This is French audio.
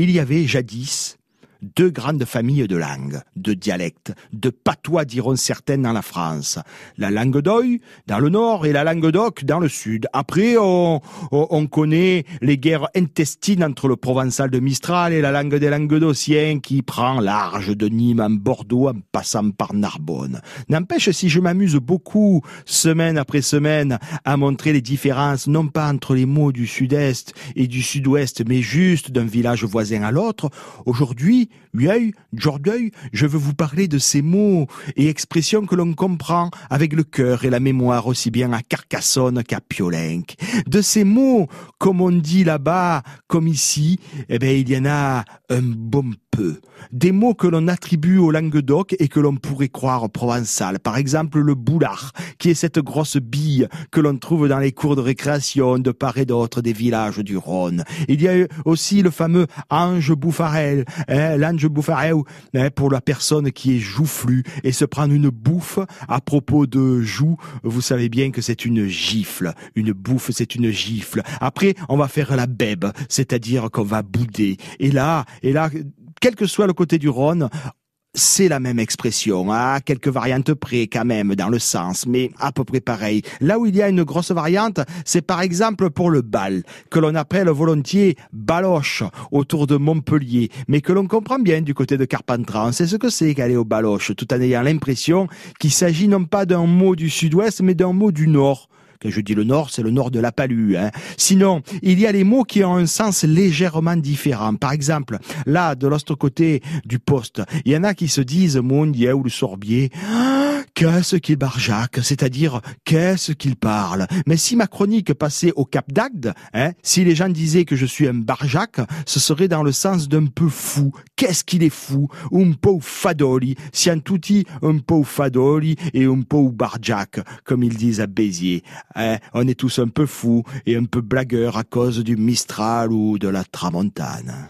Il y avait jadis deux grandes familles de langues, de dialectes, de patois diront certaines dans la France. La langue d'Oï dans le nord et la langue d'Oc dans le sud. Après, on, on, connaît les guerres intestines entre le provençal de Mistral et la langue des languedociens qui prend large de Nîmes en Bordeaux en passant par Narbonne. N'empêche, si je m'amuse beaucoup, semaine après semaine, à montrer les différences, non pas entre les mots du sud-est et du sud-ouest, mais juste d'un village voisin à l'autre, aujourd'hui, aujourd'hui, je veux vous parler de ces mots et expressions que l'on comprend avec le cœur et la mémoire aussi bien à Carcassonne qu'à Piolenc. De ces mots, comme on dit là-bas, comme ici, eh bien, il y en a un bon peu. Des mots que l'on attribue au Languedoc et que l'on pourrait croire provençal. Par exemple, le boulard, qui est cette grosse bille que l'on trouve dans les cours de récréation de part et d'autre des villages du Rhône. Il y a aussi le fameux ange bouffarel, hein, l'ange bouffarel, hein, pour la personne qui est joufflue et se prendre une bouffe à propos de joue. Vous savez bien que c'est une gifle. Une bouffe, c'est une gifle. Après, on va faire la bèbe, c'est-à-dire qu'on va bouder. Et là, et là, quel que soit le côté du Rhône, c'est la même expression, à quelques variantes près quand même dans le sens, mais à peu près pareil. Là où il y a une grosse variante, c'est par exemple pour le bal, que l'on appelle volontiers baloche autour de Montpellier, mais que l'on comprend bien du côté de Carpentras. C'est ce que c'est qu'aller au baloche, tout en ayant l'impression qu'il s'agit non pas d'un mot du sud-ouest, mais d'un mot du nord. Quand je dis le nord, c'est le nord de la Palue. Hein. Sinon, il y a les mots qui ont un sens légèrement différent. Par exemple, là, de l'autre côté du poste, il y en a qui se disent Mondier ou le Sorbier. Qu'est-ce qu'il barjac, c'est-à-dire qu'est-ce qu'il parle? Mais si ma chronique passait au Cap d'Agde, hein, si les gens disaient que je suis un barjac, ce serait dans le sens d'un peu fou. Qu'est-ce qu'il est fou? Un peu fadoli, si un tutti un peu fadoli et un peu barjac, comme ils disent à Béziers. Hein, on est tous un peu fous et un peu blagueurs à cause du Mistral ou de la Tramontane.